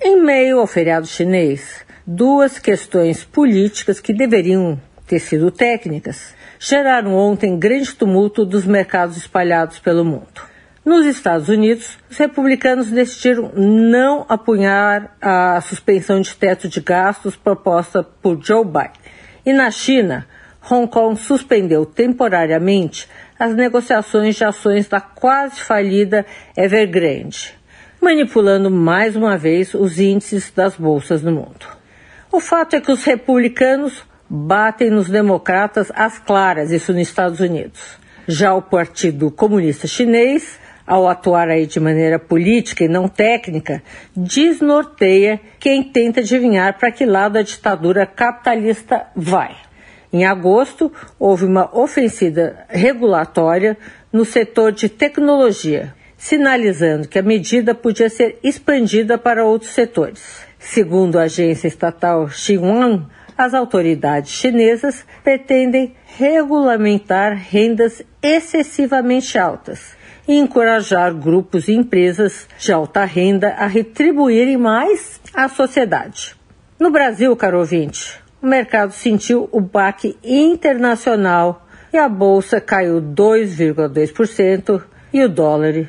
em meio ao feriado chinês, duas questões políticas que deveriam ter sido técnicas geraram ontem grande tumulto dos mercados espalhados pelo mundo. Nos Estados Unidos, os republicanos decidiram não apunhar a suspensão de teto de gastos proposta por Joe Biden. E na China, Hong Kong suspendeu temporariamente as negociações de ações da quase falida Evergrande manipulando mais uma vez os índices das bolsas no mundo. O fato é que os republicanos batem nos democratas às claras, isso nos Estados Unidos. Já o Partido Comunista Chinês, ao atuar aí de maneira política e não técnica, desnorteia quem tenta adivinhar para que lado a ditadura capitalista vai. Em agosto, houve uma ofensiva regulatória no setor de tecnologia, sinalizando que a medida podia ser expandida para outros setores. Segundo a agência estatal Xinhuan, as autoridades chinesas pretendem regulamentar rendas excessivamente altas e encorajar grupos e empresas de alta renda a retribuírem mais à sociedade. No Brasil, caro ouvinte, o mercado sentiu o baque internacional e a bolsa caiu 2,2% e o dólar